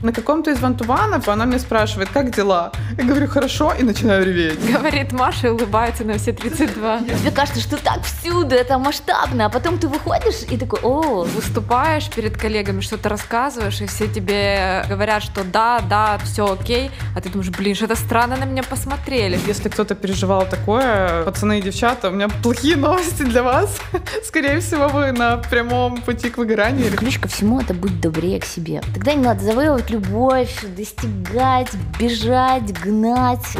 На каком-то из вантуванов она мне спрашивает, как дела? Я говорю, хорошо, и начинаю реветь. Говорит Маша и улыбается на все 32. Тебе кажется, что так всюду, это масштабно, а потом ты выходишь и такой, о, Выступаешь перед коллегами, что-то рассказываешь, и все тебе говорят, что да, да, все окей, а ты думаешь, блин, что-то странно на меня посмотрели. Если кто-то переживал такое, пацаны и девчата, у меня плохие новости для вас. Скорее всего, вы на прямом пути к выгоранию. ключ ко всему это быть добрее к себе. Тогда не надо завоевывать любовь, достигать, бежать, гнать.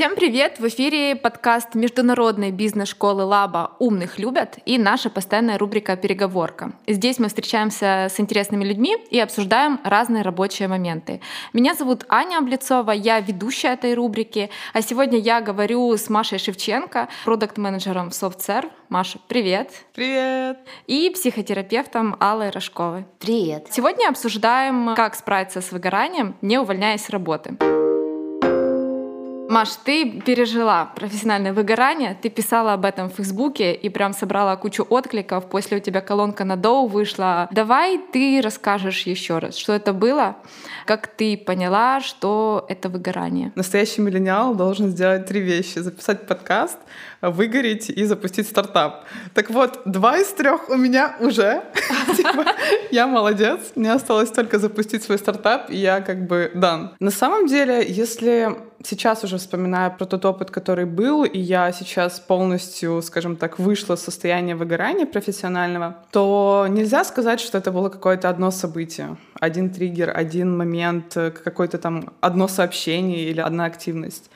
Всем привет! В эфире подкаст международной бизнес-школы Лаба «Умных любят» и наша постоянная рубрика «Переговорка». Здесь мы встречаемся с интересными людьми и обсуждаем разные рабочие моменты. Меня зовут Аня Облицова, я ведущая этой рубрики, а сегодня я говорю с Машей Шевченко, продукт-менеджером в SoftServe. Маша, привет! Привет! И психотерапевтом Аллой Рожковой. Привет. Сегодня обсуждаем, как справиться с выгоранием, не увольняясь с работы. Маш, ты пережила профессиональное выгорание, ты писала об этом в Фейсбуке и прям собрала кучу откликов. После у тебя колонка на Доу вышла. Давай ты расскажешь еще раз, что это было, как ты поняла, что это выгорание. Настоящий миллениал должен сделать три вещи. Записать подкаст, выгореть и запустить стартап. Так вот, два из трех у меня уже. Типа, я молодец. Мне осталось только запустить свой стартап, и я как бы дан. На самом деле, если сейчас уже вспоминаю про тот опыт, который был, и я сейчас полностью, скажем так, вышла из состояния выгорания профессионального, то нельзя сказать, что это было какое-то одно событие, один триггер, один момент, какое-то там одно сообщение или одна активность.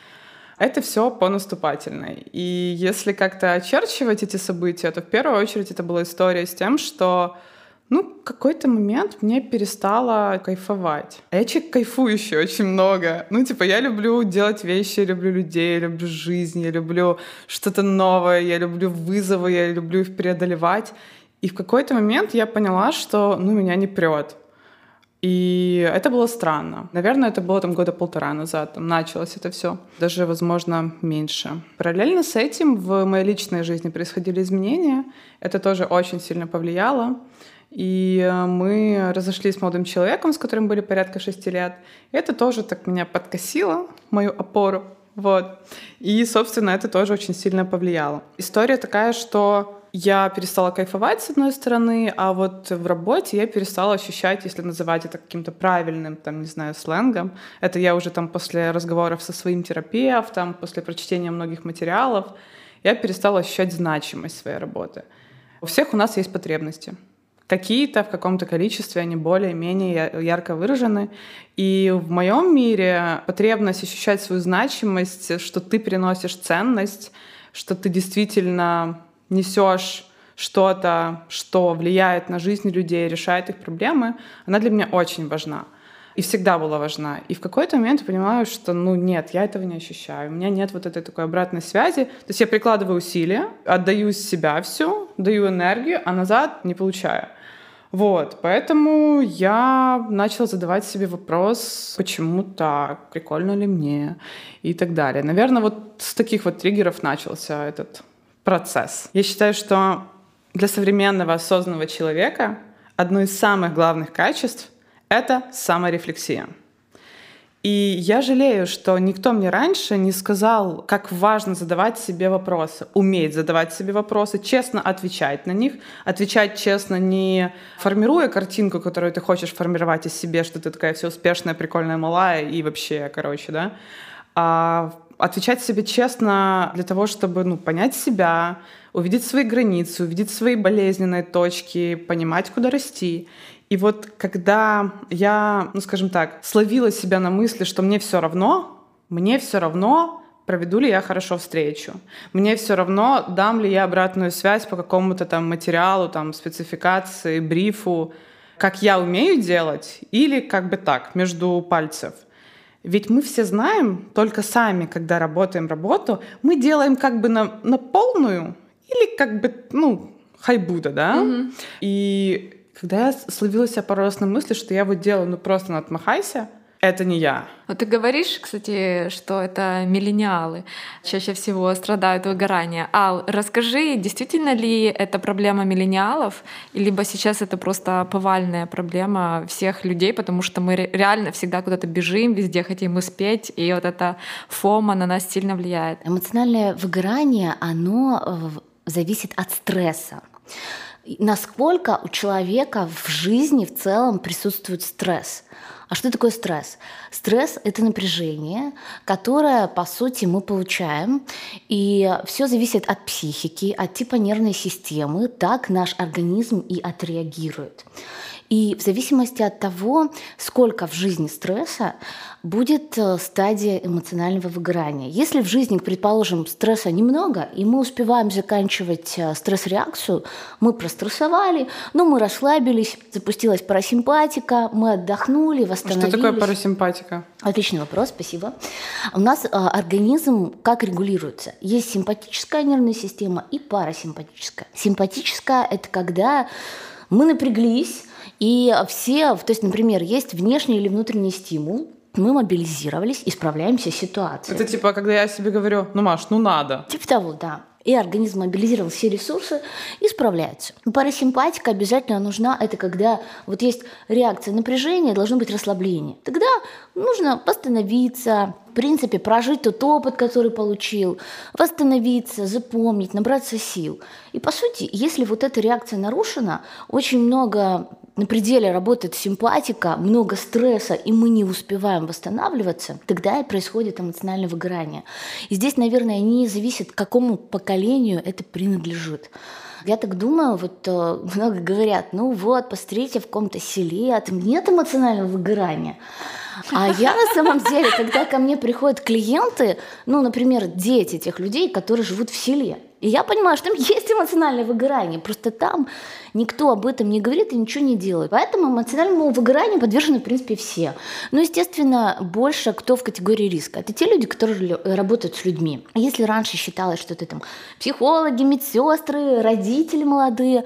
Это все по наступательной. И если как-то очерчивать эти события, то в первую очередь это была история с тем, что ну, какой-то момент мне перестало кайфовать. А я человек кайфующий очень много. Ну, типа, я люблю делать вещи, я люблю людей, я люблю жизнь, я люблю что-то новое, я люблю вызовы, я люблю их преодолевать. И в какой-то момент я поняла, что, ну, меня не прет. И это было странно. Наверное, это было там года полтора назад, там началось это все. Даже, возможно, меньше. Параллельно с этим в моей личной жизни происходили изменения. Это тоже очень сильно повлияло. И э, мы разошлись с молодым человеком, с которым были порядка шести лет. И это тоже так меня подкосило, мою опору. Вот. И, собственно, это тоже очень сильно повлияло. История такая, что я перестала кайфовать, с одной стороны, а вот в работе я перестала ощущать, если называть это каким-то правильным, там, не знаю, сленгом. Это я уже там после разговоров со своим терапевтом, после прочтения многих материалов, я перестала ощущать значимость своей работы. У всех у нас есть потребности. Какие-то в каком-то количестве они более-менее ярко выражены. И в моем мире потребность ощущать свою значимость, что ты приносишь ценность, что ты действительно несешь что-то, что влияет на жизнь людей, решает их проблемы, она для меня очень важна. И всегда была важна. И в какой-то момент я понимаю, что, ну, нет, я этого не ощущаю. У меня нет вот этой такой обратной связи. То есть я прикладываю усилия, отдаю себя всю, даю энергию, а назад не получаю. Вот, поэтому я начала задавать себе вопрос, почему так, прикольно ли мне и так далее. Наверное, вот с таких вот триггеров начался этот процесс. Я считаю, что для современного осознанного человека одно из самых главных качеств — это саморефлексия. И я жалею, что никто мне раньше не сказал, как важно задавать себе вопросы, уметь задавать себе вопросы, честно отвечать на них, отвечать честно, не формируя картинку, которую ты хочешь формировать из себе, что ты такая все успешная, прикольная, малая и вообще, короче, да, а отвечать себе честно для того, чтобы ну, понять себя, увидеть свои границы, увидеть свои болезненные точки, понимать, куда расти. И вот когда я, ну скажем так, словила себя на мысли, что мне все равно, мне все равно, проведу ли я хорошо встречу. Мне все равно, дам ли я обратную связь по какому-то там материалу, там, спецификации, брифу, как я умею делать, или как бы так, между пальцев. Ведь мы все знаем, только сами, когда работаем работу, мы делаем как бы на, на полную или как бы, ну, хайбуда, да? Mm-hmm. И когда я словила себя пару раз на мысли, что я вот делаю, ну просто на отмахайся, это не я. Вот ты говоришь, кстати, что это миллениалы чаще всего страдают выгоранием. Ал, расскажи, действительно ли это проблема миллениалов, либо сейчас это просто повальная проблема всех людей, потому что мы реально всегда куда-то бежим, везде хотим успеть, и вот эта фома на нас сильно влияет. Эмоциональное выгорание, оно э, зависит от стресса насколько у человека в жизни в целом присутствует стресс. А что такое стресс? Стресс — это напряжение, которое, по сути, мы получаем. И все зависит от психики, от типа нервной системы. Так наш организм и отреагирует. И в зависимости от того, сколько в жизни стресса, будет э, стадия эмоционального выгорания. Если в жизни, предположим, стресса немного, и мы успеваем заканчивать э, стресс-реакцию, мы прострессовали, но мы расслабились, запустилась парасимпатика, мы отдохнули, восстановились. Что такое парасимпатика? Отличный вопрос, спасибо. У нас э, организм как регулируется? Есть симпатическая нервная система и парасимпатическая. Симпатическая – это когда мы напряглись, и все, то есть, например, есть внешний или внутренний стимул, мы мобилизировались и справляемся с ситуацией. Это типа, когда я себе говорю, ну, Маш, ну надо. Типа того, да. И организм мобилизировал все ресурсы и справляется. Парасимпатика обязательно нужна. Это когда вот есть реакция напряжения, должно быть расслабление. Тогда нужно восстановиться, в принципе, прожить тот опыт, который получил, восстановиться, запомнить, набраться сил. И по сути, если вот эта реакция нарушена, очень много на пределе работает симпатика, много стресса, и мы не успеваем восстанавливаться, тогда и происходит эмоциональное выгорание. И здесь, наверное, не зависит, к какому поколению это принадлежит. Я так думаю, вот э, много говорят, ну вот, посмотрите, в каком-то селе, а там нет эмоционального выгорания. А я на самом деле, когда ко мне приходят клиенты, ну, например, дети тех людей, которые живут в селе, и я понимаю, что там есть эмоциональное выгорание, просто там никто об этом не говорит и ничего не делает. Поэтому эмоциональному выгоранию подвержены, в принципе, все. Но, естественно, больше кто в категории риска. Это те люди, которые работают с людьми. Если раньше считалось, что это там психологи, медсестры, родители молодые,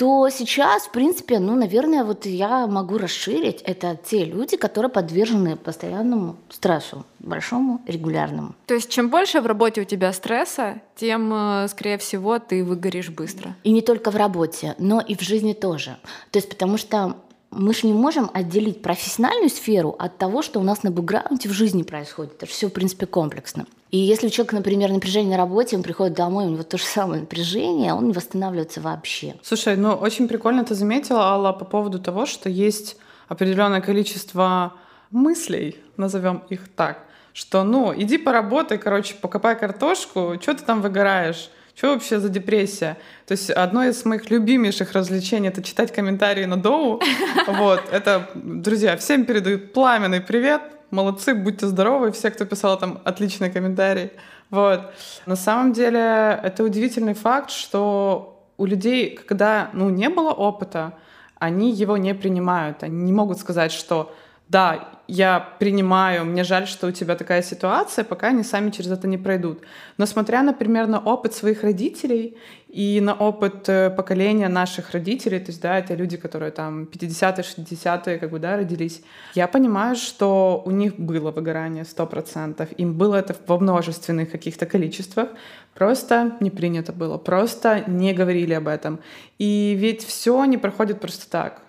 то сейчас, в принципе, ну, наверное, вот я могу расширить. Это те люди, которые подвержены постоянному стрессу, большому, регулярному. То есть чем больше в работе у тебя стресса, тем, э, скорее всего, ты выгоришь быстро. И не только в работе, но и в жизни тоже. То есть потому что мы же не можем отделить профессиональную сферу от того, что у нас на бэкграунде в жизни происходит. Это все, в принципе, комплексно. И если у человека, например, напряжение на работе, он приходит домой, у него то же самое напряжение, он не восстанавливается вообще. Слушай, ну очень прикольно ты заметила, Алла, по поводу того, что есть определенное количество мыслей, назовем их так, что, ну, иди поработай, короче, покопай картошку, что ты там выгораешь? Что вообще за депрессия? То есть одно из моих любимейших развлечений — это читать комментарии на Доу. Вот, это, друзья, всем передают пламенный привет. Молодцы, будьте здоровы. Все, кто писал там отличные комментарии. Вот. На самом деле это удивительный факт, что у людей, когда ну, не было опыта, они его не принимают. Они не могут сказать, что да, я принимаю, мне жаль, что у тебя такая ситуация, пока они сами через это не пройдут. Но смотря, например, на опыт своих родителей и на опыт э, поколения наших родителей, то есть, да, это люди, которые там 50-е, 60-е, как бы, да, родились, я понимаю, что у них было выгорание 100%, им было это во множественных каких-то количествах, просто не принято было, просто не говорили об этом. И ведь все не проходит просто так.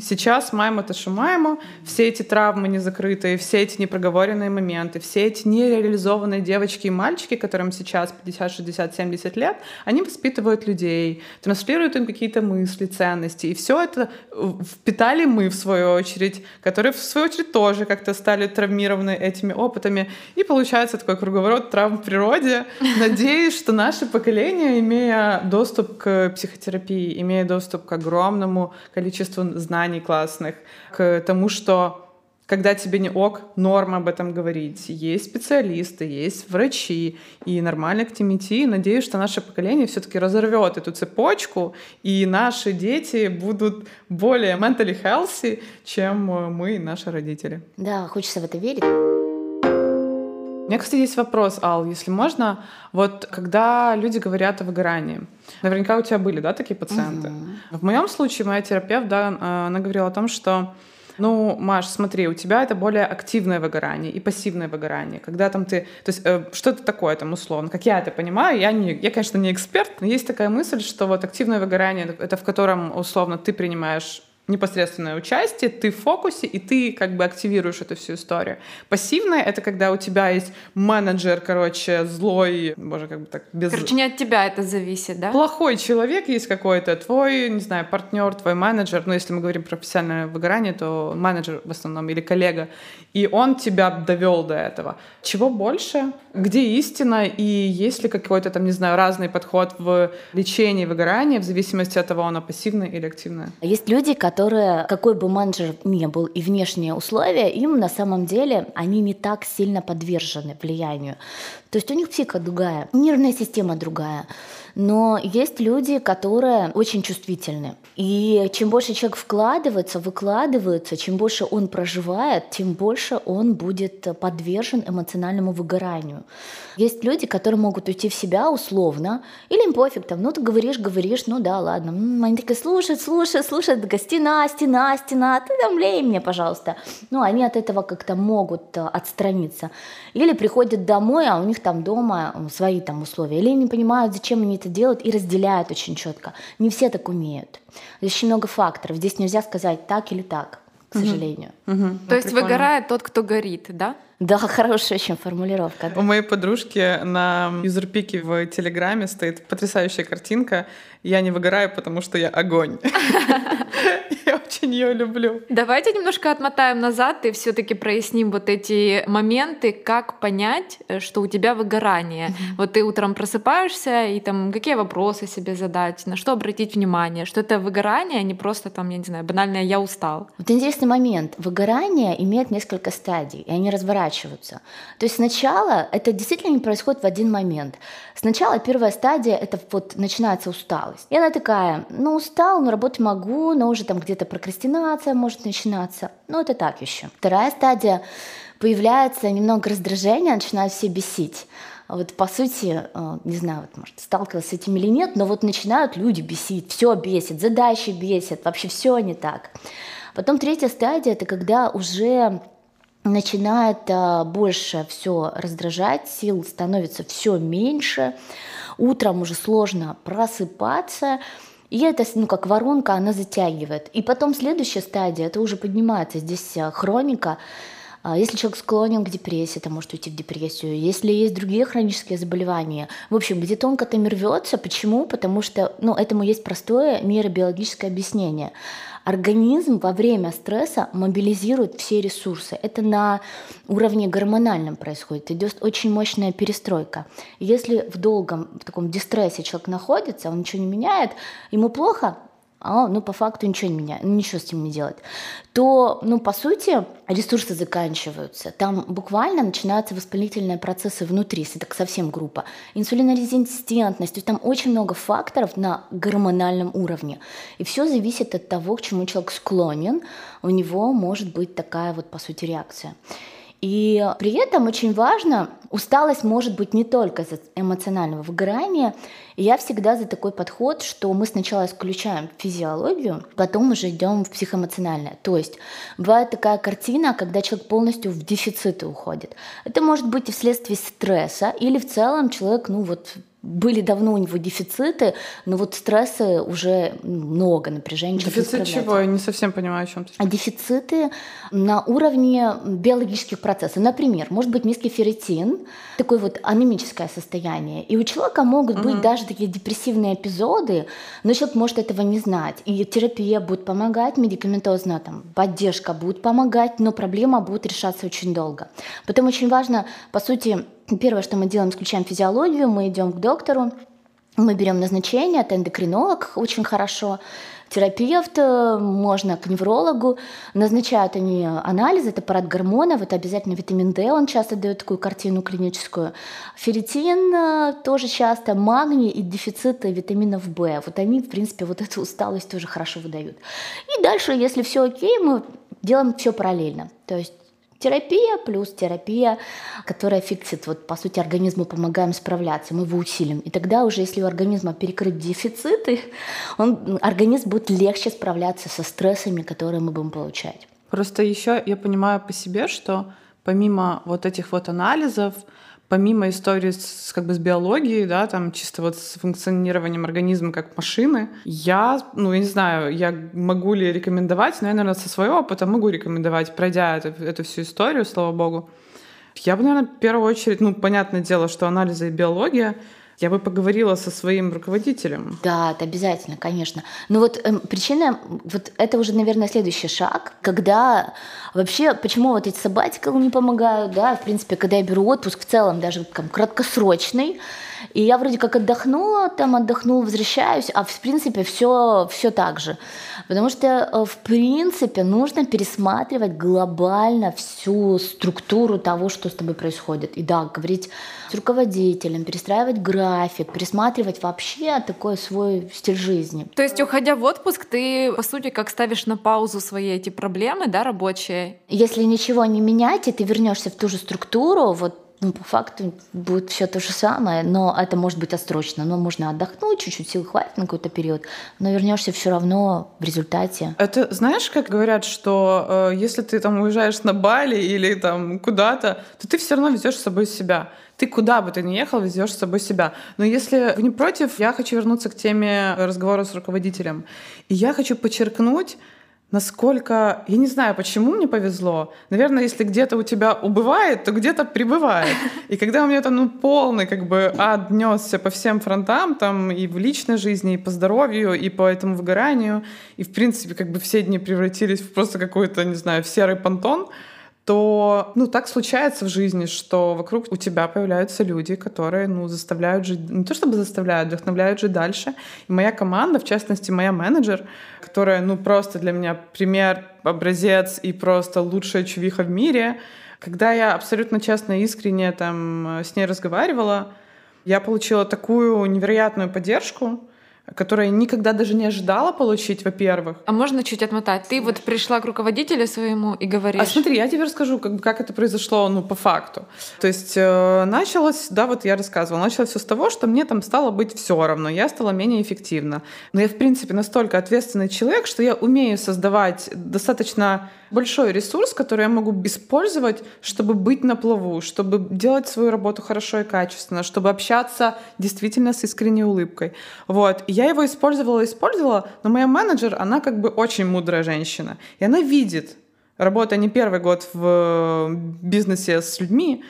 Сейчас маємо те, що маємо, все эти травмы не закрытые, все эти непроговоренные моменты, все эти нереализованные девочки и мальчики, которым сейчас 50, 60, 70 лет, они воспитывают людей, транслируют им какие-то мысли, ценности. И все это впитали мы, в свою очередь, которые, в свою очередь, тоже как-то стали травмированы этими опытами. И получается такой круговорот травм в природе. Надеюсь, что наше поколение, имея доступ к психотерапии, имея доступ к огромному количеству знаний, знаний классных, к тому, что когда тебе не ок, норм об этом говорить. Есть специалисты, есть врачи, и нормально к ним идти. Надеюсь, что наше поколение все-таки разорвет эту цепочку, и наши дети будут более mentally healthy, чем мы, наши родители. Да, хочется в это верить. У меня, кстати, есть вопрос, Ал, если можно. Вот когда люди говорят о выгорании, наверняка у тебя были, да, такие пациенты? Угу. В моем случае моя терапевт, да, э, она говорила о том, что Ну, Маш, смотри, у тебя это более активное выгорание и пассивное выгорание. Когда там ты... То есть э, что это такое там условно? Как я это понимаю, я, не, я, конечно, не эксперт, но есть такая мысль, что вот активное выгорание — это в котором условно ты принимаешь непосредственное участие, ты в фокусе, и ты как бы активируешь эту всю историю. Пассивное — это когда у тебя есть менеджер, короче, злой, боже, как бы так, без... Короче, не от тебя это зависит, да? Плохой человек есть какой-то, твой, не знаю, партнер, твой менеджер, ну, если мы говорим про профессиональное выгорание, то менеджер в основном или коллега, и он тебя довел до этого. Чего больше? Где истина? И есть ли какой-то там, не знаю, разный подход в лечении выгорания в зависимости от того, оно пассивное или активное? Есть люди, которые которые, какой бы менеджер ни был и внешние условия, им на самом деле они не так сильно подвержены влиянию. То есть у них психика другая, нервная система другая. Но есть люди, которые очень чувствительны. И чем больше человек вкладывается, выкладывается, чем больше он проживает, тем больше он будет подвержен эмоциональному выгоранию. Есть люди, которые могут уйти в себя условно, или им пофиг, там, ну ты говоришь, говоришь, ну да, ладно. Они такие, слушают, слушают, слушают, такая, стена, стена, стена, ты там лей мне, пожалуйста. Ну, они от этого как-то могут э, отстраниться. Или приходят домой, а у них там дома свои там условия. Или не понимают, зачем они это делают, и разделяют очень четко. Не все так умеют. Здесь очень много факторов. Здесь нельзя сказать так или так, к сожалению. Угу. Угу. То есть прикольно. выгорает тот, кто горит, да? Да, хорошая очень формулировка. Да. У моей подружки на юзерпике в Телеграме стоит потрясающая картинка. Я не выгораю, потому что я огонь. Я очень ее люблю. Давайте немножко отмотаем назад и все-таки проясним вот эти моменты, как понять, что у тебя выгорание. Вот ты утром просыпаешься, и там какие вопросы себе задать, на что обратить внимание, что это выгорание, а не просто там, я не знаю, банальное «я устал». Вот интересный момент. Выгорание имеет несколько стадий, и они разворачиваются. То есть сначала это действительно не происходит в один момент. Сначала первая стадия — это вот начинается усталость. И она такая, ну устал, но работать могу, но уже там где-то прокрастинация может начинаться. Ну это так еще. Вторая стадия — появляется немного раздражения, начинают все бесить. Вот по сути, э, не знаю, вот, может, сталкивалась с этим или нет, но вот начинают люди бесить, все бесит, задачи бесит, вообще все не так. Потом третья стадия — это когда уже начинает а, больше все раздражать, сил становится все меньше, утром уже сложно просыпаться, и это, ну, как воронка, она затягивает. И потом следующая стадия, это уже поднимается здесь а, хроника, а, если человек склонен к депрессии, это может уйти в депрессию. Если есть другие хронические заболевания, в общем, где тонко там рвется, почему? Потому что, ну, этому есть простое нейробиологическое объяснение. Организм во время стресса мобилизирует все ресурсы. Это на уровне гормональном происходит. Идет очень мощная перестройка. Если в долгом, в таком дистрессе человек находится, он ничего не меняет, ему плохо, а, ну, по факту ничего не меняет, ничего с ним не делать, то, ну, по сути, ресурсы заканчиваются. Там буквально начинаются воспалительные процессы внутри, если так совсем группа. Инсулинорезистентность, то есть там очень много факторов на гормональном уровне. И все зависит от того, к чему человек склонен, у него может быть такая вот, по сути, реакция. И при этом очень важно, усталость может быть не только из-за эмоционального выгорания. И я всегда за такой подход, что мы сначала исключаем физиологию, потом уже идем в психоэмоциональное. То есть бывает такая картина, когда человек полностью в дефициты уходит. Это может быть и вследствие стресса, или в целом человек, ну вот были давно у него дефициты, но вот стрессы уже много, напряжения. Дефицит чего? Я не совсем понимаю, о чем ты. А дефициты на уровне биологических процессов. Например, может быть низкий ферритин, такое вот анемическое состояние. И у человека могут быть угу. даже такие депрессивные эпизоды, но человек может этого не знать. И терапия будет помогать, медикаментозная там, поддержка будет помогать, но проблема будет решаться очень долго. Поэтому очень важно, по сути, Первое, что мы делаем, исключаем физиологию, мы идем к доктору, мы берем назначение, это эндокринолог очень хорошо, терапевт, э, можно к неврологу, назначают они анализы, это парад гормонов, это обязательно витамин D, он часто дает такую картину клиническую. Ферритин э, тоже часто, магний и дефициты витаминов В. Вот они, в принципе, вот эту усталость тоже хорошо выдают. И дальше, если все окей, мы делаем все параллельно. То есть Терапия плюс терапия, которая фиксит, вот по сути организму помогаем справляться, мы его усилим. И тогда уже, если у организма перекрыть дефициты, он, организм будет легче справляться со стрессами, которые мы будем получать. Просто еще я понимаю по себе, что помимо вот этих вот анализов, помимо истории с, как бы с биологией, да, там чисто вот с функционированием организма как машины, я, ну, я не знаю, я могу ли рекомендовать, но я, наверное, со своего опыта могу рекомендовать, пройдя эту, эту всю историю, слава богу. Я бы, наверное, в первую очередь, ну, понятное дело, что анализы и биология — я бы поговорила со своим руководителем. Да, это обязательно, конечно. Но вот э, причина, вот это уже, наверное, следующий шаг, когда вообще, почему вот эти сабатикалы не помогают, да, в принципе, когда я беру отпуск в целом, даже там краткосрочный, и я вроде как отдохнула, там отдохнула, возвращаюсь, а в принципе все, все так же. Потому что э, в принципе нужно пересматривать глобально всю структуру того, что с тобой происходит. И да, говорить с руководителем, перестраивать график, пересматривать вообще такой свой стиль жизни. То есть, уходя в отпуск, ты, по сути, как ставишь на паузу свои эти проблемы, да, рабочие? Если ничего не менять, и ты вернешься в ту же структуру, вот ну, по факту будет все то же самое, но это может быть отсрочно. Но можно отдохнуть, чуть-чуть сил хватит на какой-то период, но вернешься все равно в результате. Это знаешь, как говорят, что э, если ты там уезжаешь на Бали или там куда-то, то ты все равно везешь с собой себя. Ты куда бы ты ни ехал, везешь с собой себя. Но если вы не против, я хочу вернуться к теме разговора с руководителем. И я хочу подчеркнуть, насколько... Я не знаю, почему мне повезло. Наверное, если где-то у тебя убывает, то где-то прибывает. И когда у меня это ну, полный как бы ад несся по всем фронтам, там и в личной жизни, и по здоровью, и по этому выгоранию, и в принципе как бы все дни превратились в просто какой-то, не знаю, в серый понтон, то, ну, так случается в жизни, что вокруг у тебя появляются люди, которые, ну, заставляют жить, не то чтобы заставляют, вдохновляют жить дальше. И моя команда, в частности, моя менеджер, которая, ну, просто для меня пример, образец и просто лучшая чувиха в мире, когда я абсолютно честно и искренне там с ней разговаривала, я получила такую невероятную поддержку, которое никогда даже не ожидала получить, во-первых. А можно чуть отмотать? Ты вот пришла к руководителю своему и говоришь... А смотри, я тебе расскажу, как, как это произошло, ну, по факту. То есть э, началось, да, вот я рассказывала, началось все с того, что мне там стало быть все равно, я стала менее эффективна. Но я, в принципе, настолько ответственный человек, что я умею создавать достаточно большой ресурс, который я могу использовать, чтобы быть на плаву, чтобы делать свою работу хорошо и качественно, чтобы общаться действительно с искренней улыбкой. Вот. И я его использовала, использовала, но моя менеджер, она как бы очень мудрая женщина. И она видит, работая не первый год в бизнесе с людьми,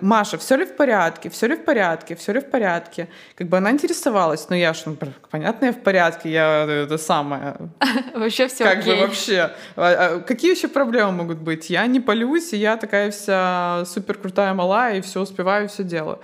Маша, все ли в порядке, все ли в порядке, все ли в порядке. Как бы она интересовалась, но я ж, ну, понятно, я в порядке, я это самое. Вообще все Как бы вообще. А, а какие еще проблемы могут быть? Я не полюсь, и я такая вся супер крутая малая, и все успеваю, все делаю.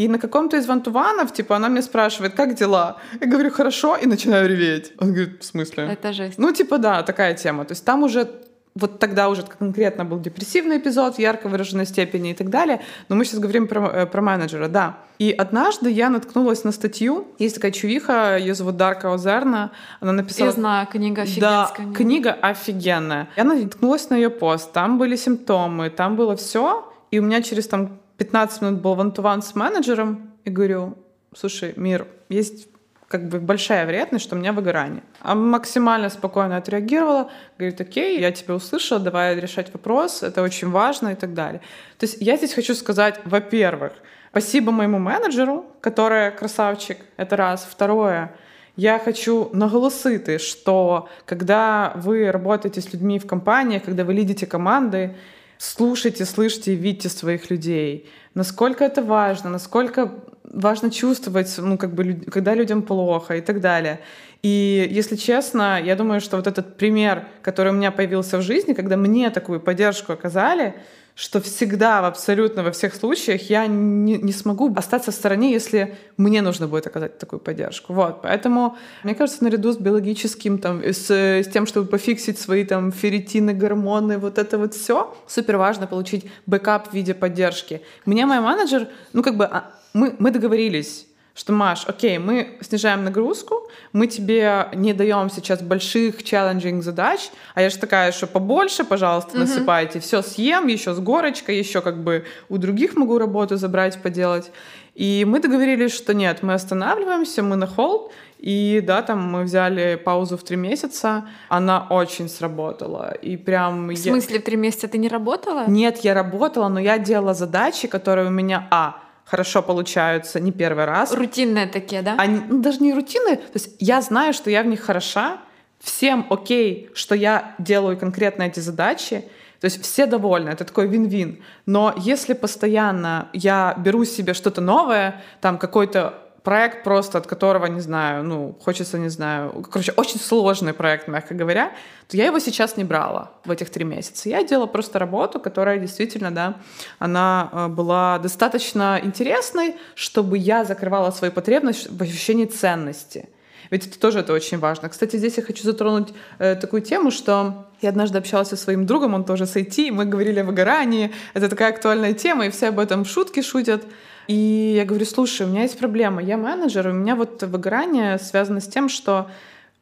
И на каком-то из вантуванов, типа, она меня спрашивает, как дела? Я говорю, хорошо, и начинаю реветь. Он говорит, в смысле? Это жесть. Ну, типа, да, такая тема. То есть там уже вот тогда уже конкретно был депрессивный эпизод в ярко выраженной степени и так далее. Но мы сейчас говорим про, э, про менеджера, да. И однажды я наткнулась на статью. Есть такая чувиха, ее зовут Дарка Озерна. Она написала... Я знаю, книга офигенская. Да, книга офигенная. Я наткнулась на ее пост. Там были симптомы, там было все. И у меня через там 15 минут был вантуван с менеджером. И говорю, слушай, Мир, есть как бы большая вероятность, что у меня выгорание. А максимально спокойно отреагировала, говорит, окей, я тебя услышала, давай решать вопрос, это очень важно и так далее. То есть я здесь хочу сказать, во-первых, спасибо моему менеджеру, которая красавчик, это раз. Второе, я хочу наголосити, что когда вы работаете с людьми в компаниях, когда вы лидите команды, слушайте, слышите и видите своих людей. Насколько это важно, насколько важно чувствовать, ну, как бы, когда людям плохо и так далее. И, если честно, я думаю, что вот этот пример, который у меня появился в жизни, когда мне такую поддержку оказали, что всегда, абсолютно во всех случаях я не, не смогу остаться в стороне, если мне нужно будет оказать такую поддержку. Вот, поэтому, мне кажется, наряду с биологическим, там, с, с тем, чтобы пофиксить свои там ферритины, гормоны, вот это вот все, супер важно получить backup в виде поддержки. Мне мой менеджер, ну, как бы, а, мы, мы договорились, что, Маш, окей, мы снижаем нагрузку, мы тебе не даем сейчас больших челленджинг задач, а я же такая, что побольше, пожалуйста, mm-hmm. насыпайте, все съем, еще с горочкой, еще как бы у других могу работу забрать, поделать. И мы договорились, что нет, мы останавливаемся, мы на холд, и да, там мы взяли паузу в три месяца. Она очень сработала. И прям... В смысле, я... в три месяца ты не работала? Нет, я работала, но я делала задачи, которые у меня, а, хорошо получаются не первый раз. Рутинные такие, да? Они, ну, даже не рутинные. То есть я знаю, что я в них хороша, всем окей, что я делаю конкретно эти задачи, то есть все довольны, это такой вин-вин. Но если постоянно я беру себе что-то новое, там какой-то проект просто, от которого, не знаю, ну, хочется, не знаю, короче, очень сложный проект, мягко говоря, то я его сейчас не брала в этих три месяца. Я делала просто работу, которая действительно, да, она э, была достаточно интересной, чтобы я закрывала свою потребность в ощущении ценности. Ведь это тоже это очень важно. Кстати, здесь я хочу затронуть э, такую тему, что я однажды общалась со своим другом, он тоже с IT, мы говорили о выгорании, это такая актуальная тема, и все об этом шутки шутят. И я говорю, слушай, у меня есть проблема, я менеджер, у меня вот выгорание связано с тем, что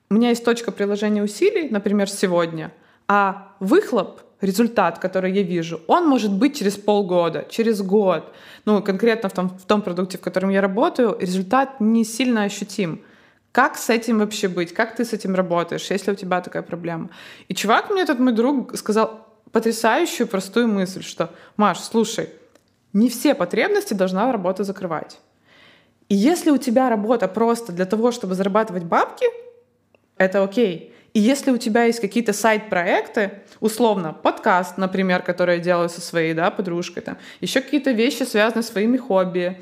у меня есть точка приложения усилий, например, сегодня, а выхлоп, результат, который я вижу, он может быть через полгода, через год. Ну, конкретно в том, в том продукте, в котором я работаю, результат не сильно ощутим. Как с этим вообще быть? Как ты с этим работаешь, если у тебя такая проблема? И чувак мне этот мой друг сказал потрясающую простую мысль, что, Маш, слушай, не все потребности должна работа закрывать. И если у тебя работа просто для того, чтобы зарабатывать бабки, это окей. И если у тебя есть какие-то сайт-проекты, условно, подкаст, например, который я делаю со своей да, подружкой, там, еще какие-то вещи, связанные с своими хобби,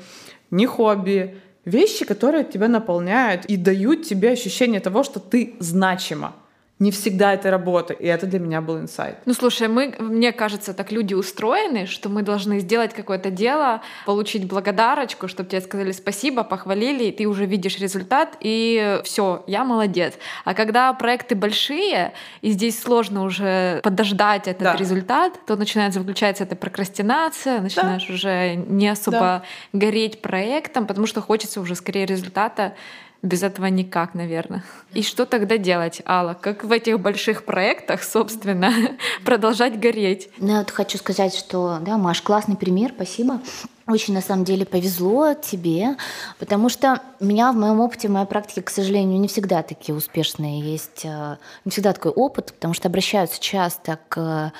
не хобби, вещи, которые тебя наполняют и дают тебе ощущение того, что ты значима не всегда это работа, и это для меня был инсайт. Ну, слушай, мы, мне кажется, так люди устроены, что мы должны сделать какое-то дело, получить благодарочку, чтобы тебе сказали спасибо, похвалили, и ты уже видишь результат, и все, я молодец. А когда проекты большие, и здесь сложно уже подождать этот да. результат, то начинается включается эта прокрастинация, начинаешь да. уже не особо да. гореть проектом, потому что хочется уже скорее результата, без этого никак, наверное. И что тогда делать, Алла? Как в этих больших проектах, собственно, продолжать гореть? Ну, я вот хочу сказать, что, да, Маш, классный пример, спасибо. Очень, на самом деле, повезло тебе, потому что у меня в моем опыте, в моей практике, к сожалению, не всегда такие успешные есть, э, не всегда такой опыт, потому что обращаются часто к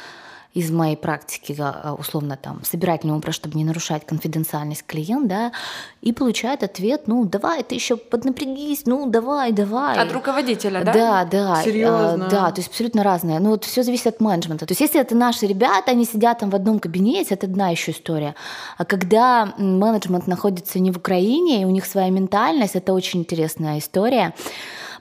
из моей практики, а, условно, там, собирательный образ, чтобы не нарушать конфиденциальность клиент, да, и получает ответ, ну, давай, ты еще поднапрягись, ну, давай, давай. От руководителя, да? Да, да. Серьезно? А, да, то есть абсолютно разное. Ну, вот все зависит от менеджмента. То есть если это наши ребята, они сидят там в одном кабинете, это одна еще история. А когда менеджмент находится не в Украине, и у них своя ментальность, это очень интересная история.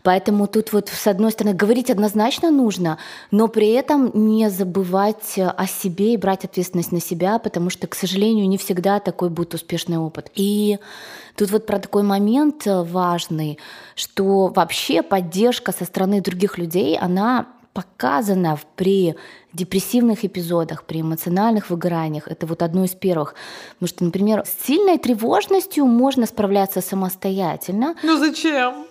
Поэтому тут вот с одной стороны говорить однозначно нужно, но при этом не забывать о себе и брать ответственность на себя, потому что, к сожалению, не всегда такой будет успешный опыт. И тут вот про такой момент важный, что вообще поддержка со стороны других людей, она показана при депрессивных эпизодах, при эмоциональных выгораниях. Это вот одно из первых. Потому что, например, с сильной тревожностью можно справляться самостоятельно. Ну зачем?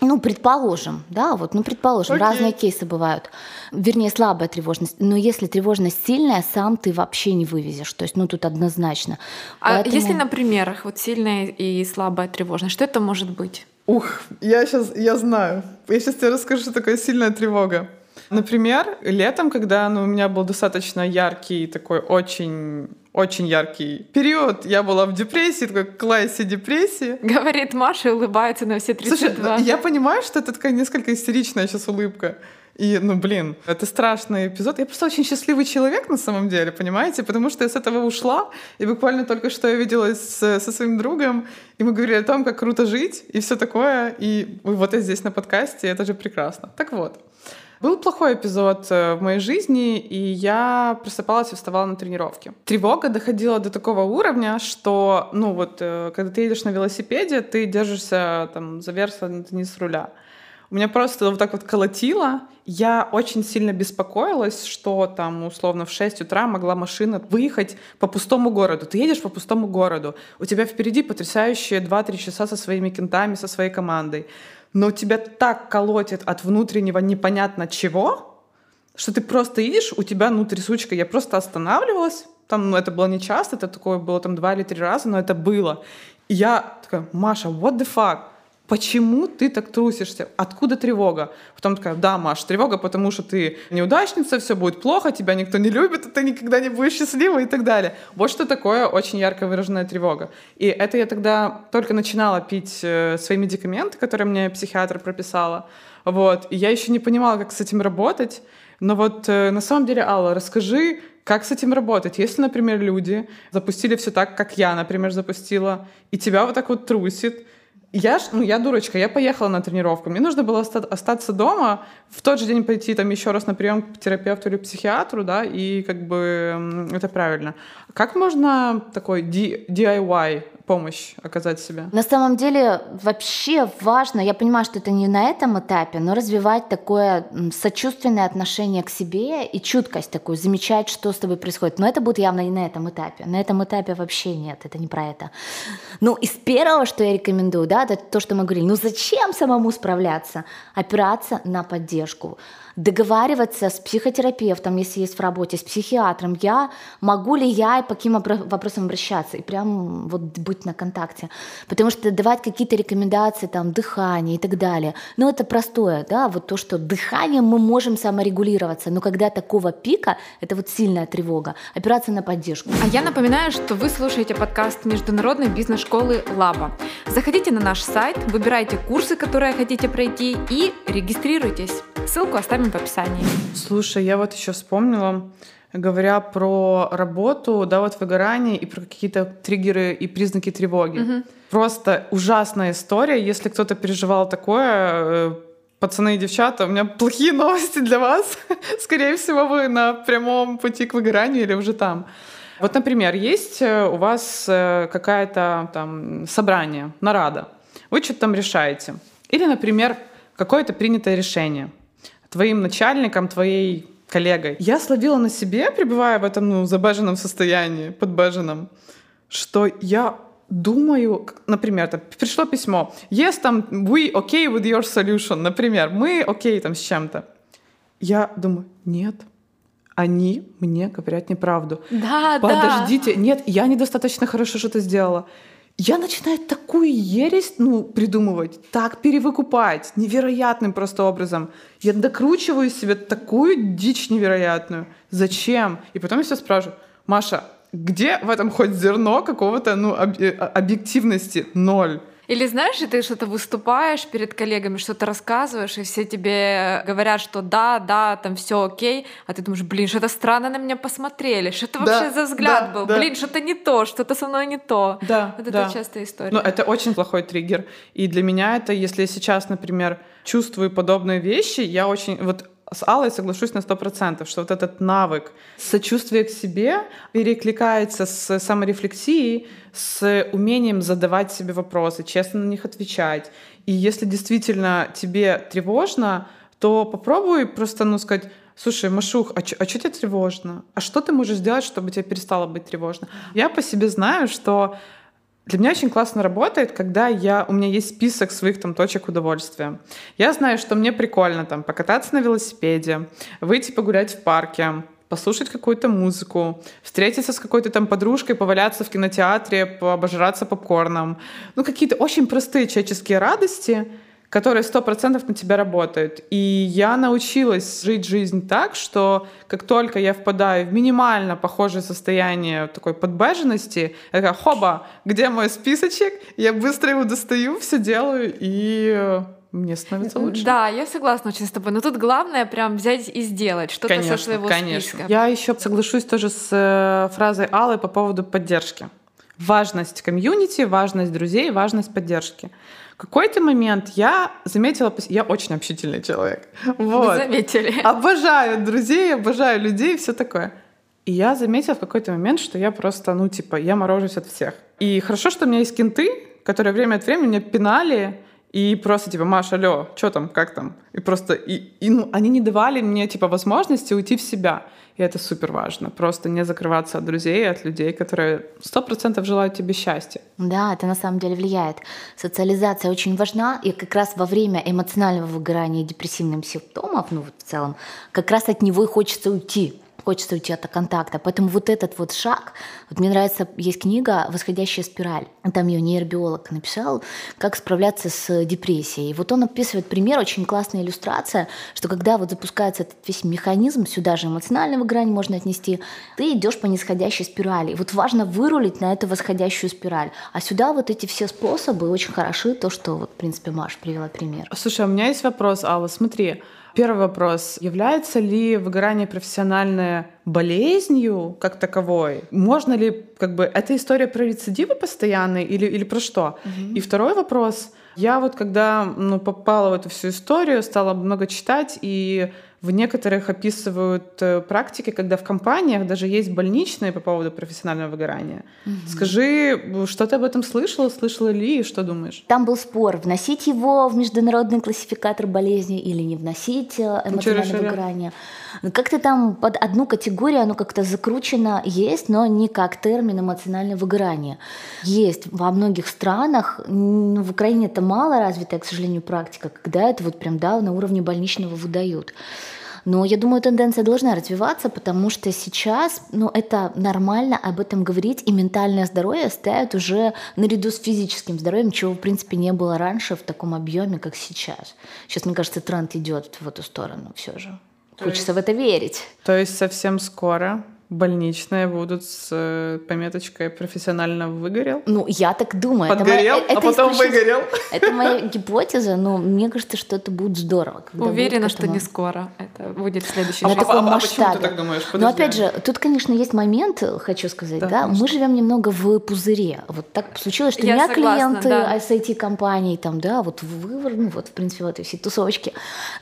Ну, предположим, да, вот, ну, предположим, okay. разные кейсы бывают. Вернее, слабая тревожность. Но если тревожность сильная, сам ты вообще не вывезешь. То есть, ну, тут однозначно. А Поэтому... если на примерах вот сильная и слабая тревожность, что это может быть? Ух, я сейчас, я знаю. Я сейчас тебе расскажу, что такое сильная тревога. Например, летом, когда ну, у меня был достаточно яркий, такой очень очень яркий период. Я была в депрессии, такой классе депрессии. Говорит Маша и улыбается на все 32. Слушай, я понимаю, что это такая несколько истеричная сейчас улыбка. И, ну, блин, это страшный эпизод. Я просто очень счастливый человек на самом деле, понимаете? Потому что я с этого ушла, и буквально только что я виделась с, со своим другом, и мы говорили о том, как круто жить, и все такое. И вот я здесь на подкасте, это же прекрасно. Так вот, был плохой эпизод э, в моей жизни, и я просыпалась и вставала на тренировке. Тревога доходила до такого уровня, что, ну вот, э, когда ты едешь на велосипеде, ты держишься там за версо, не с руля. У меня просто вот так вот колотило. Я очень сильно беспокоилась, что там условно в 6 утра могла машина выехать по пустому городу. Ты едешь по пустому городу, у тебя впереди потрясающие 2-3 часа со своими кентами, со своей командой но тебя так колотит от внутреннего непонятно чего, что ты просто едешь, у тебя ну трясучка. Я просто останавливалась, Там, ну, это было не часто, это такое было там два или три раза, но это было. И я такая, Маша, what the fuck? Почему ты так трусишься? Откуда тревога? Потом такая, да, Маш, тревога, потому что ты неудачница, все будет плохо, тебя никто не любит, ты никогда не будешь счастлива и так далее. Вот что такое очень ярко выраженная тревога. И это я тогда только начинала пить э, свои медикаменты, которые мне психиатр прописала. Вот. И я еще не понимала, как с этим работать. Но вот э, на самом деле, Алла, расскажи, как с этим работать? Если, например, люди запустили все так, как я, например, запустила, и тебя вот так вот трусит, я, ну, я дурочка, я поехала на тренировку. Мне нужно было остаться дома, в тот же день пойти там еще раз на прием к терапевту или психиатру, да, и как бы это правильно. Как можно такой DIY помощь оказать себе? На самом деле вообще важно, я понимаю, что это не на этом этапе, но развивать такое сочувственное отношение к себе и чуткость такую, замечать, что с тобой происходит. Но это будет явно не на этом этапе. На этом этапе вообще нет, это не про это. Ну, из первого, что я рекомендую, да, это то, что мы говорили, ну зачем самому справляться? Опираться на поддержку договариваться с психотерапевтом, если есть в работе, с психиатром, я могу ли я и по каким вопросам обращаться, и прям вот быть на контакте. Потому что давать какие-то рекомендации, там, дыхание и так далее, ну это простое, да, вот то, что дыханием мы можем саморегулироваться, но когда такого пика, это вот сильная тревога, опираться на поддержку. А я напоминаю, что вы слушаете подкаст Международной бизнес-школы Лаба. Заходите на наш сайт, выбирайте курсы, которые хотите пройти и регистрируйтесь. Ссылку оставим в описании. Слушай, я вот еще вспомнила, говоря про работу, да, вот выгорание и про какие-то триггеры и признаки тревоги. Угу. Просто ужасная история. Если кто-то переживал такое, э, пацаны и девчата, у меня плохие новости для вас. Скорее всего, вы на прямом пути к выгоранию или уже там. Вот, например, есть э, у вас э, какая-то там собрание, нарада. Вы что-то там решаете. Или, например, какое-то принятое решение твоим начальником, твоей коллегой. Я словила на себе, пребывая в этом ну, забеженном состоянии, подбеженном, что я думаю, например, там, пришло письмо, yes, там, we okay with your solution, например, мы окей okay, там с чем-то. Я думаю, нет, они мне говорят неправду. Да, Подождите, да. нет, я недостаточно хорошо что-то сделала я начинаю такую ересь ну, придумывать, так перевыкупать, невероятным просто образом. Я докручиваю себе такую дичь невероятную. Зачем? И потом я все спрашиваю, Маша, где в этом хоть зерно какого-то ну, э, объективности? Ноль. Или знаешь, ты что-то выступаешь перед коллегами, что-то рассказываешь, и все тебе говорят, что да, да, там все окей, а ты думаешь, блин, что-то странно на меня посмотрели, что это да, вообще за взгляд да, был, да. блин, что-то не то, что-то со мной не то. Да, вот да. это частая история. Ну, это очень плохой триггер. И для меня это, если я сейчас, например, чувствую подобные вещи, я очень... Вот с Аллой соглашусь на сто процентов, что вот этот навык сочувствия к себе перекликается с саморефлексией, с умением задавать себе вопросы, честно на них отвечать. И если действительно тебе тревожно, то попробуй просто, ну, сказать, слушай, Машух, а что а тебе тревожно? А что ты можешь сделать, чтобы тебе перестало быть тревожно? Я по себе знаю, что для меня очень классно работает, когда я, у меня есть список своих там точек удовольствия. Я знаю, что мне прикольно там покататься на велосипеде, выйти погулять в парке, послушать какую-то музыку, встретиться с какой-то там подружкой, поваляться в кинотеатре, обожраться попкорном. Ну, какие-то очень простые человеческие радости — которые сто процентов на тебя работают. И я научилась жить жизнь так, что как только я впадаю в минимально похожее состояние такой подбеженности, я такая, хоба, где мой списочек? Я быстро его достаю, все делаю, и мне становится лучше. Да, я согласна очень с тобой. Но тут главное прям взять и сделать что-то конечно, со своего конечно. списка. Я еще соглашусь тоже с э, фразой Аллы по поводу поддержки. Важность комьюнити, важность друзей, важность поддержки. В какой-то момент я заметила, я очень общительный человек. Вот. Вы заметили. Обожаю друзей, обожаю людей, все такое. И я заметила в какой-то момент, что я просто, ну, типа, я морожусь от всех. И хорошо, что у меня есть кенты, которые время от времени меня пинали, и просто типа, Маша, алло, что там, как там? И просто, и, и ну, они не давали мне типа возможности уйти в себя. И это супер важно. Просто не закрываться от друзей, от людей, которые сто процентов желают тебе счастья. Да, это на самом деле влияет. Социализация очень важна, и как раз во время эмоционального выгорания и депрессивных симптомов, ну вот в целом, как раз от него и хочется уйти хочется уйти от контакта. Поэтому вот этот вот шаг, вот мне нравится, есть книга «Восходящая спираль», там ее нейробиолог написал, как справляться с депрессией. Вот он описывает пример, очень классная иллюстрация, что когда вот запускается этот весь механизм, сюда же эмоционального грань можно отнести, ты идешь по нисходящей спирали. И вот важно вырулить на эту восходящую спираль. А сюда вот эти все способы очень хороши, то, что вот, в принципе, Маша привела пример. Слушай, у меня есть вопрос, Алла, смотри, Первый вопрос. Является ли выгорание профессиональное болезнью как таковой? Можно ли, как бы, эта история про рецидивы постоянные или, или про что? Угу. И второй вопрос. Я вот когда ну, попала в эту всю историю, стала много читать и в некоторых описывают э, практики, когда в компаниях даже есть больничные по поводу профессионального выгорания. Угу. Скажи, что ты об этом слышала, слышала ли и что думаешь? Там был спор, вносить его в международный классификатор болезней или не вносить э, эмоциональное выгорание. Как-то там под одну категорию оно как-то закручено есть, но не как термин эмоциональное выгорание. Есть во многих странах, ну, в Украине это мало развитая, к сожалению, практика, когда это вот прям да, на уровне больничного выдают. Но я думаю, тенденция должна развиваться, потому что сейчас ну, это нормально об этом говорить, и ментальное здоровье стоит уже наряду с физическим здоровьем, чего, в принципе, не было раньше в таком объеме, как сейчас. Сейчас, мне кажется, тренд идет в эту сторону все же. Хочется в это верить. То есть совсем скоро больничные будут с э, пометочкой «профессионально выгорел». Ну, я так думаю. Подгорел, это моя, а потом выгорел. Это моя гипотеза, но мне кажется, что это будет здорово. Уверена, что не скоро. Это будет следующий таком а, масштабе. А почему ты так думаешь? Но опять же, тут, конечно, есть момент, хочу сказать, да, да? мы живем немного в пузыре. Вот так случилось, что я у меня согласна, клиенты да. IT-компаний, там, да, вот вывор, ну вот, в принципе, вот всей тусовочки.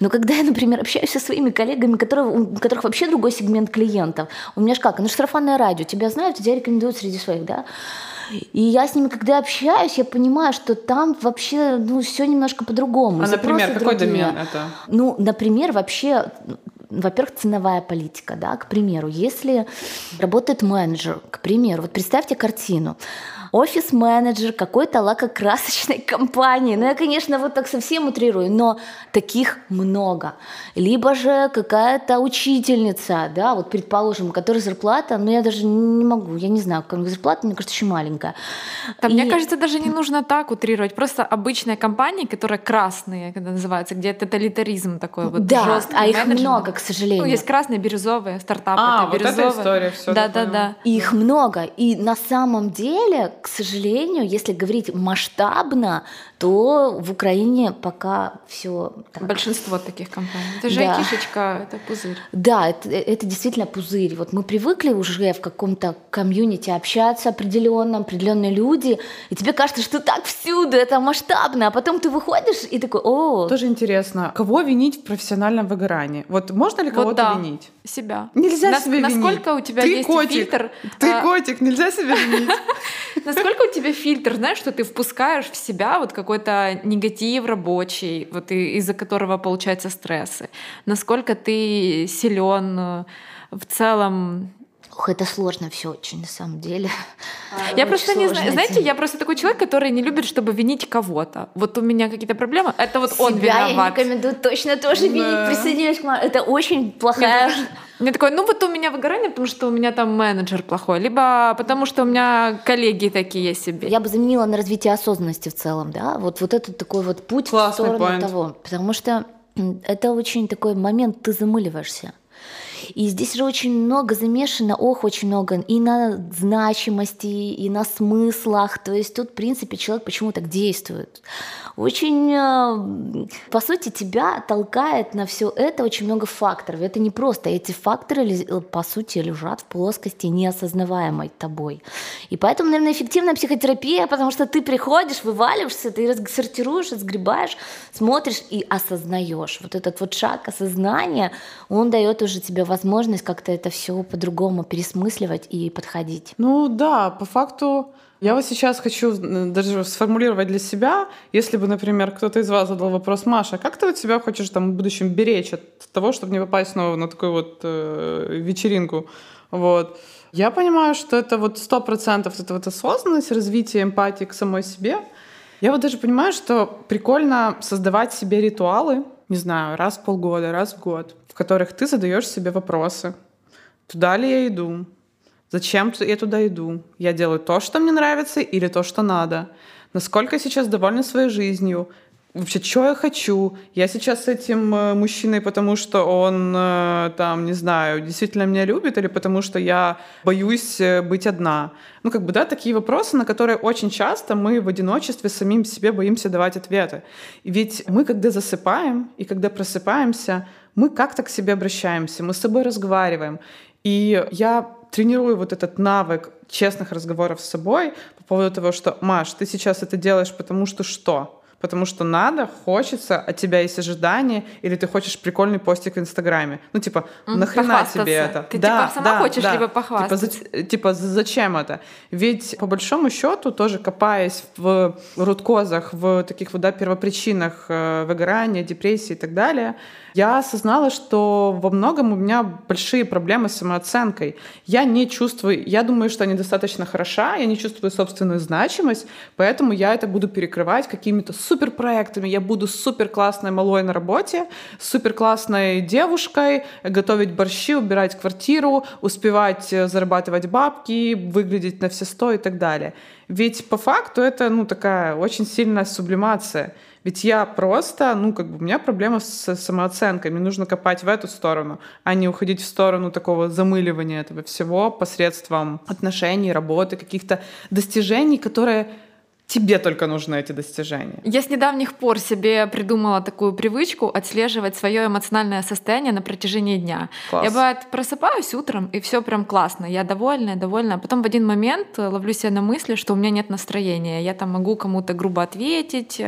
Но когда я, например, общаюсь со своими коллегами, которые, у которых вообще другой сегмент клиентов, у меня же как, ну же сарафанное радио, тебя знают, тебя рекомендуют среди своих, да. И я с ними, когда общаюсь, я понимаю, что там вообще ну, все немножко по-другому. А, например, какой другие. домен это? Ну, например, вообще во-первых, ценовая политика, да, к примеру, если работает менеджер, к примеру, вот представьте картину, офис-менеджер какой-то лакокрасочной компании. Ну, я, конечно, вот так совсем утрирую, но таких много. Либо же какая-то учительница, да, вот предположим, у которой зарплата, ну, я даже не могу, я не знаю, какая зарплата, мне кажется, еще маленькая. Там, И... Мне кажется, даже не нужно так утрировать. Просто обычная компания, которая красные, когда называется, где тоталитаризм такой вот Да, а их много, к сожалению. Ну, есть красные, бирюзовые, стартапы. А, вот бирюзовые. эта история, все. Да, да, да. Их много. И на самом деле, к сожалению, если говорить масштабно, то в Украине пока все большинство таких компаний. Это же да. кишечка, это пузырь. Да, это, это действительно пузырь. Вот мы привыкли уже в каком-то комьюнити общаться определенно, определенные люди, и тебе кажется, что так всюду, это масштабно, а потом ты выходишь и такой, о. Тоже интересно, кого винить в профессиональном выгорании? Вот можно ли кого-то вот да. винить? Себя. Нельзя Нас, себя винить. Насколько у тебя ты есть котик. фильтр? Ты а... котик, нельзя себя винить. Насколько у тебя фильтр, знаешь, что ты впускаешь в себя вот какой-то негатив рабочий, вот из-за которого получаются стрессы? Насколько ты силен э, в целом Ох, это сложно все очень, на самом деле. А, я просто не знаю. Знаете, я просто такой человек, который не любит, чтобы винить кого-то. Вот у меня какие-то проблемы, это вот Себя он виноват. я рекомендую точно тоже винить, присоединяюсь к вам. Это очень плохая... Мне такой, ну вот у меня выгорание, потому что у меня там менеджер плохой, либо потому что у меня коллеги такие себе. Я бы заменила на развитие осознанности в целом, да, вот, вот этот такой вот путь Классный в сторону point. того. Потому что это очень такой момент, ты замыливаешься. И здесь же очень много замешано, ох, очень много и на значимости, и на смыслах. То есть тут, в принципе, человек почему так действует. Очень, э, по сути, тебя толкает на все это очень много факторов. Это не просто. Эти факторы, э, по сути, лежат в плоскости неосознаваемой тобой. И поэтому, наверное, эффективная психотерапия, потому что ты приходишь, вываливаешься, ты сортируешь, сгребаешь, смотришь и осознаешь. Вот этот вот шаг осознания, он дает уже тебе возможность как-то это все по-другому пересмысливать и подходить. Ну да, по факту я вот сейчас хочу даже сформулировать для себя, если бы, например, кто-то из вас задал вопрос, Маша, как ты вот себя хочешь там в будущем беречь от того, чтобы не попасть снова на такую вот э, вечеринку, вот. Я понимаю, что это вот сто процентов это вот осознанность, развитие эмпатии к самой себе. Я вот даже понимаю, что прикольно создавать себе ритуалы, не знаю, раз в полгода, раз в год, в которых ты задаешь себе вопросы. туда ли я иду, зачем я туда иду, я делаю то, что мне нравится или то, что надо, насколько я сейчас довольна своей жизнью, вообще, что я хочу. Я сейчас с этим э, мужчиной, потому что он, э, там, не знаю, действительно меня любит, или потому что я боюсь э, быть одна. Ну, как бы, да, такие вопросы, на которые очень часто мы в одиночестве самим себе боимся давать ответы. Ведь мы, когда засыпаем и когда просыпаемся, мы как-то к себе обращаемся, мы с собой разговариваем. И я тренирую вот этот навык честных разговоров с собой по поводу того, что, Маш, ты сейчас это делаешь потому что что? Потому что надо, хочется, от тебя есть ожидания, или ты хочешь прикольный постик в Инстаграме. Ну, типа, mm, нахрена тебе это? Ты да, типа сама да, хочешь да. либо похвастаться? Типа, за, типа, зачем это? Ведь, по большому счету, тоже копаясь в руткозах, в таких вот, да, первопричинах э, выгорания, депрессии и так далее, я осознала, что во многом у меня большие проблемы с самооценкой. Я не чувствую, я думаю, что я недостаточно хороша, я не чувствую собственную значимость, поэтому я это буду перекрывать какими-то суперпроектами. Я буду супер классной малой на работе, супер классной девушкой, готовить борщи, убирать квартиру, успевать э, зарабатывать бабки, выглядеть на все сто и так далее. Ведь по факту это ну, такая очень сильная сублимация. Ведь я просто, ну, как бы у меня проблема с самооценкой. Мне нужно копать в эту сторону, а не уходить в сторону такого замыливания этого всего посредством отношений, работы, каких-то достижений, которые Тебе только нужны эти достижения. Я с недавних пор себе придумала такую привычку отслеживать свое эмоциональное состояние на протяжении дня. Класс. Я бывает просыпаюсь утром и все прям классно, я довольная, довольна, а потом в один момент ловлю себя на мысли, что у меня нет настроения, я там могу кому-то грубо ответить,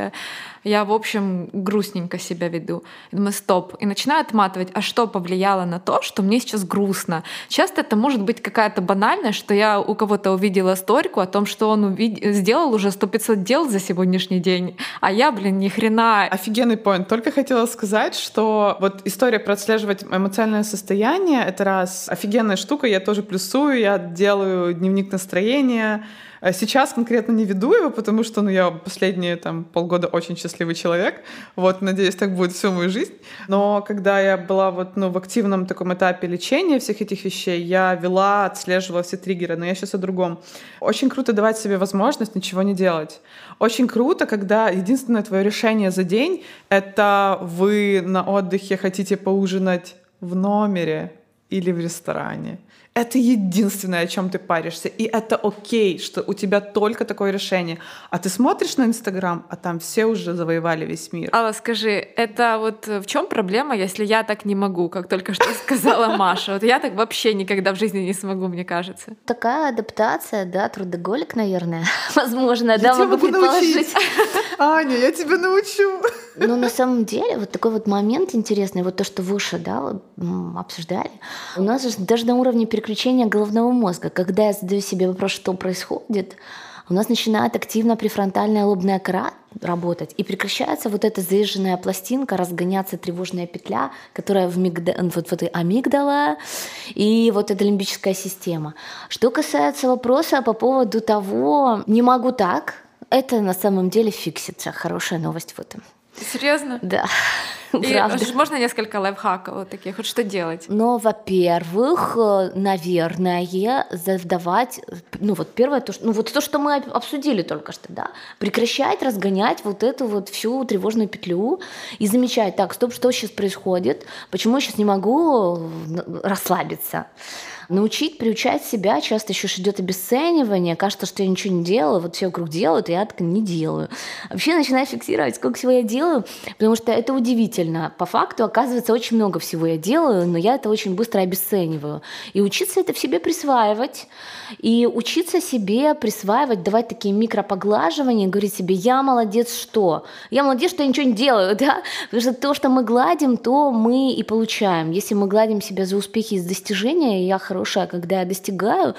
я, в общем, грустненько себя веду. Я думаю, стоп. И начинаю отматывать, а что повлияло на то, что мне сейчас грустно. Часто это может быть какая-то банальность, что я у кого-то увидела сторику о том, что он увид... сделал уже 100-500 дел за сегодняшний день, а я, блин, ни хрена. Офигенный поинт. Только хотела сказать, что вот история про отслеживать эмоциональное состояние — это раз офигенная штука, я тоже плюсую, я делаю дневник настроения, сейчас конкретно не веду его, потому что ну, я последние там, полгода очень счастливый человек. Вот, надеюсь, так будет всю мою жизнь. Но когда я была вот, ну, в активном таком этапе лечения всех этих вещей, я вела, отслеживала все триггеры. Но я сейчас о другом. Очень круто давать себе возможность ничего не делать. Очень круто, когда единственное твое решение за день — это вы на отдыхе хотите поужинать в номере или в ресторане это единственное, о чем ты паришься. И это окей, что у тебя только такое решение. А ты смотришь на Инстаграм, а там все уже завоевали весь мир. Алла, скажи, это вот в чем проблема, если я так не могу, как только что сказала Маша? Вот я так вообще никогда в жизни не смогу, мне кажется. Такая адаптация, да, трудоголик, наверное, возможно, да, могу предположить. Аня, я тебя научу. Но на самом деле вот такой вот момент интересный, вот то, что выше, да, обсуждали, у нас даже на уровне переключения переключение головного мозга. Когда я задаю себе вопрос, что происходит, у нас начинает активно префронтальная лобная кора работать, и прекращается вот эта заезженная пластинка, разгоняться тревожная петля, которая в, мигда... вот, вот и амигдала, и вот эта лимбическая система. Что касается вопроса по поводу того, не могу так, это на самом деле фиксится. Хорошая новость в этом. Серьезно? Да. И правда. можно несколько лайфхаков вот таких? Вот что делать? Ну, во-первых, э, наверное, задавать, ну вот первое, то, что, ну вот то, что мы обсудили только что, да, прекращать разгонять вот эту вот всю тревожную петлю и замечать, так, стоп, что сейчас происходит, почему я сейчас не могу э, расслабиться научить, приучать себя, часто еще идет обесценивание, кажется, что я ничего не делаю, вот все вокруг делают, и я так не делаю. Вообще начинаю фиксировать, сколько всего я делаю, потому что это удивительно. По факту, оказывается, очень много всего я делаю, но я это очень быстро обесцениваю. И учиться это в себе присваивать, и учиться себе присваивать, давать такие микропоглаживания, говорить себе, я молодец, что? Я молодец, что я ничего не делаю, да? Потому что то, что мы гладим, то мы и получаем. Если мы гладим себя за успехи и достижения, я хорошая, когда я достигаю,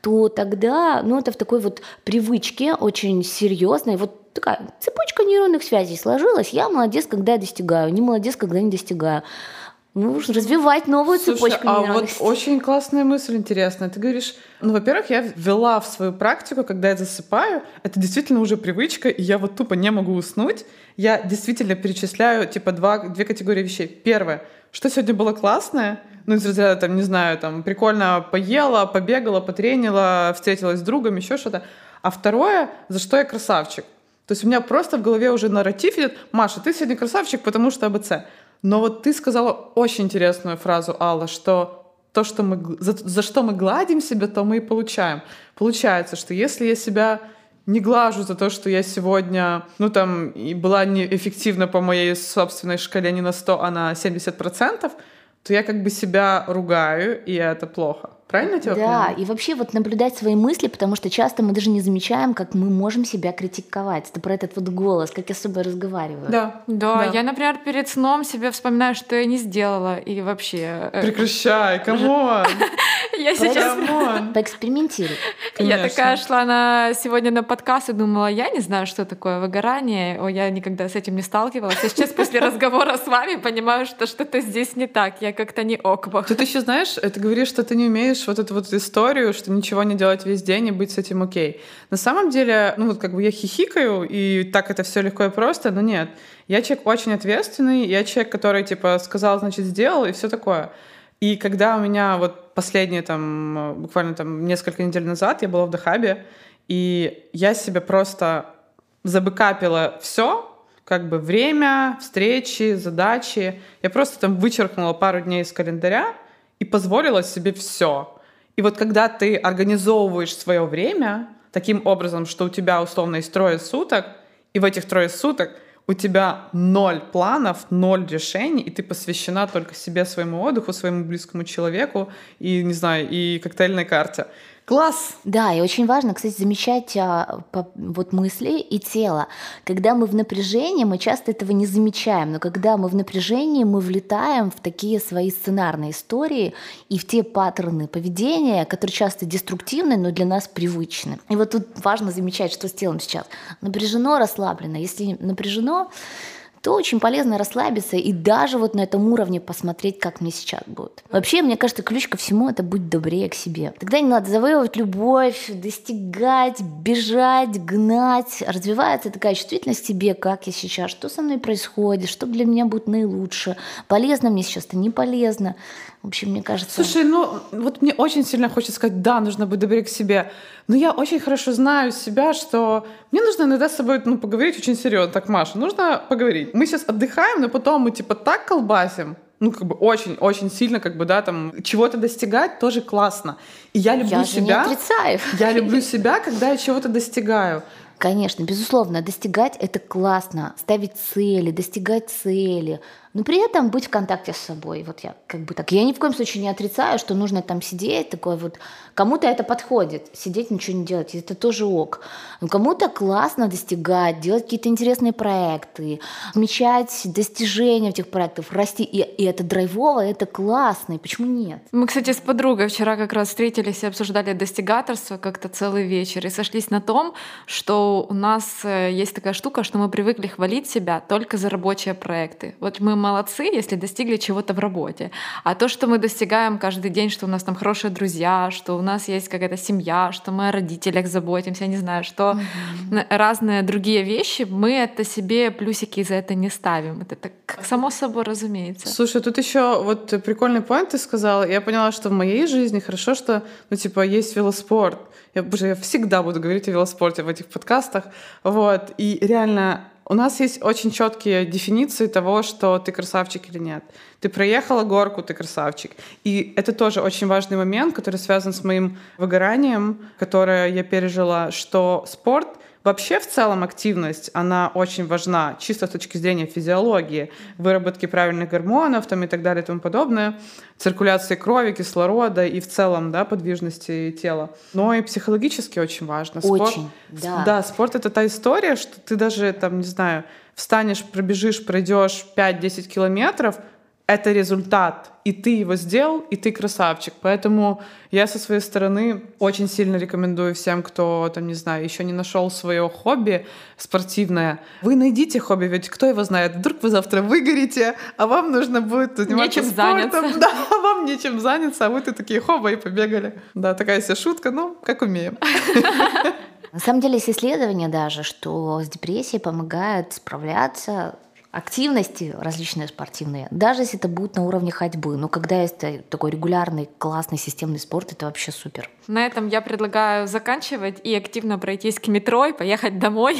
то тогда, ну, это в такой вот привычке очень серьезной, вот такая цепочка нейронных связей сложилась. Я молодец, когда я достигаю, не молодец, когда не достигаю. Нужно развивать новую Слушай, цепочку а вот очень классная мысль интересная. Ты говоришь, ну, во-первых, я ввела в свою практику, когда я засыпаю, это действительно уже привычка, и я вот тупо не могу уснуть. Я действительно перечисляю, типа, два, две категории вещей. Первое, что сегодня было классное, ну, из разряда, там, не знаю, там, прикольно поела, побегала, потренила, встретилась с другом, еще что-то. А второе, за что я красавчик. То есть у меня просто в голове уже нарратив идет, Маша, ты сегодня красавчик, потому что АБЦ. Но вот ты сказала очень интересную фразу, Алла, что то, что мы, за, за что мы гладим себя, то мы и получаем. Получается, что если я себя не глажу за то, что я сегодня, ну там, и была неэффективна по моей собственной шкале не на 100, а на 70%, то я как бы себя ругаю, и это плохо. Правильно я тебя Да, понимаю? и вообще вот наблюдать свои мысли, потому что часто мы даже не замечаем, как мы можем себя критиковать. Это про этот вот голос, как я с собой разговариваю. Да. Да, я, например, перед сном себе вспоминаю, что я не сделала, и вообще... э, Прекращай, come on! Я сейчас... Поэкспериментируй. Я такая шла на сегодня на подкаст и думала, я не знаю, что такое выгорание, о, я никогда с этим не сталкивалась. А сейчас после разговора с вами понимаю, что что-то здесь не так, я как-то не ок. Тут еще, знаешь, ты говоришь, что ты не умеешь вот эту вот историю, что ничего не делать весь день и быть с этим окей. На самом деле, ну вот как бы я хихикаю, и так это все легко и просто, но нет. Я человек очень ответственный, я человек, который, типа, сказал, значит, сделал, и все такое. И когда у меня вот последние там, буквально там несколько недель назад, я была в Дахабе, и я себе просто забыкапила все, как бы время, встречи, задачи. Я просто там вычеркнула пару дней из календаря и позволила себе все. И вот когда ты организовываешь свое время таким образом, что у тебя условно есть трое суток, и в этих трое суток у тебя ноль планов, ноль решений, и ты посвящена только себе, своему отдыху, своему близкому человеку и, не знаю, и коктейльной карте. Класс! Да, и очень важно, кстати, замечать а, по- вот мысли и тело. Когда мы в напряжении, мы часто этого не замечаем, но когда мы в напряжении, мы влетаем в такие свои сценарные истории и в те паттерны поведения, которые часто деструктивны, но для нас привычны. И вот тут важно замечать, что с телом сейчас. Напряжено, расслаблено. Если напряжено, то очень полезно расслабиться и даже вот на этом уровне посмотреть, как мне сейчас будет. Вообще, мне кажется, ключ ко всему — это быть добрее к себе. Тогда не надо завоевывать любовь, достигать, бежать, гнать. Развивается такая чувствительность к себе, как я сейчас, что со мной происходит, что для меня будет наилучше, полезно мне сейчас, это не полезно. В общем, мне кажется... Слушай, ну вот мне очень сильно хочется сказать, да, нужно быть добрее к себе. Но я очень хорошо знаю себя, что мне нужно иногда с собой ну, поговорить очень серьезно. Так, Маша, нужно поговорить. Мы сейчас отдыхаем, но потом мы типа так колбасим, ну, как бы очень-очень сильно, как бы, да, там, чего-то достигать тоже классно. И я люблю я себя. не отрицаю. Я люблю себя, когда я чего-то достигаю. Конечно, безусловно, достигать это классно, ставить цели, достигать цели, но при этом быть в контакте с собой. Вот я как бы так. Я ни в коем случае не отрицаю, что нужно там сидеть, такой вот. Кому-то это подходит, сидеть ничего не делать, это тоже ок. Но кому-то классно достигать, делать какие-то интересные проекты, отмечать достижения этих проектов, расти. И, и это драйвово, это классно. И почему нет? Мы, кстати, с подругой вчера как раз встретились и обсуждали достигаторство как-то целый вечер и сошлись на том, что у нас э, есть такая штука, что мы привыкли хвалить себя только за рабочие проекты. Вот мы молодцы, если достигли чего-то в работе. А то, что мы достигаем каждый день, что у нас там хорошие друзья, что у нас есть какая-то семья, что мы о родителях заботимся, я не знаю, что н- разные другие вещи, мы это себе плюсики за это не ставим. Это так как само собой разумеется. Слушай, тут еще вот прикольный поинт ты сказала. Я поняла, что в моей жизни хорошо, что, ну, типа, есть велоспорт. Я, боже, я всегда буду говорить о велоспорте в этих подкастах. Вот. И реально у нас есть очень четкие дефиниции того, что ты красавчик или нет. Ты проехала горку, ты красавчик. И это тоже очень важный момент, который связан с моим выгоранием, которое я пережила, что спорт Вообще, в целом, активность, она очень важна, чисто с точки зрения физиологии, выработки правильных гормонов там, и так далее и тому подобное, циркуляции крови, кислорода и в целом да, подвижности тела. Но и психологически очень важно. Спорт- Очень, да. Да, спорт — это та история, что ты даже, там, не знаю, встанешь, пробежишь, пройдешь 5-10 километров, это результат, и ты его сделал, и ты красавчик. Поэтому я со своей стороны очень сильно рекомендую всем, кто, там, не знаю, еще не нашел свое хобби спортивное. Вы найдите хобби, ведь кто его знает? Вдруг вы завтра выгорите, а вам нужно будет заниматься нечем спортом. заняться. Да, а вам нечем заняться, а вы тут такие хоба и побегали. Да, такая себе шутка, ну, как умеем. На самом деле есть исследования даже, что с депрессией помогает справляться активности различные спортивные, даже если это будет на уровне ходьбы. Но когда есть такой регулярный, классный, системный спорт, это вообще супер. На этом я предлагаю заканчивать и активно пройтись к метро и поехать домой.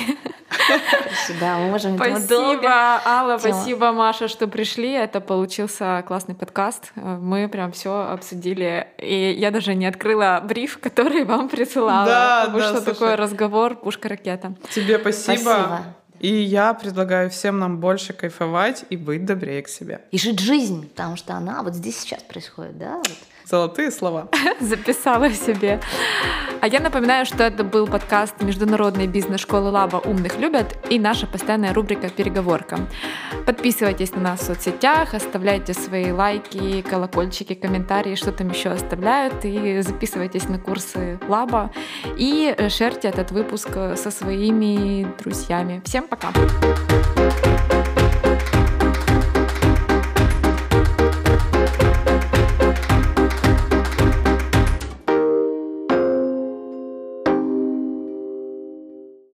Да, мы можем Спасибо, Алла, спасибо, Маша, что пришли. Это получился классный подкаст. Мы прям все обсудили. И я даже не открыла бриф, который вам присылала. Да, потому да, такой разговор, пушка-ракета. Тебе спасибо. Спасибо. И я предлагаю всем нам больше кайфовать и быть добрее к себе. И жить жизнь, потому что она вот здесь сейчас происходит, да? Вот. Золотые слова. Записала себе. А я напоминаю, что это был подкаст Международной бизнес-школы Лаба «Умных любят» и наша постоянная рубрика «Переговорка». Подписывайтесь на нас в соцсетях, оставляйте свои лайки, колокольчики, комментарии, что там еще оставляют, и записывайтесь на курсы Лаба, и шерьте этот выпуск со своими друзьями. Всем пока! Пока.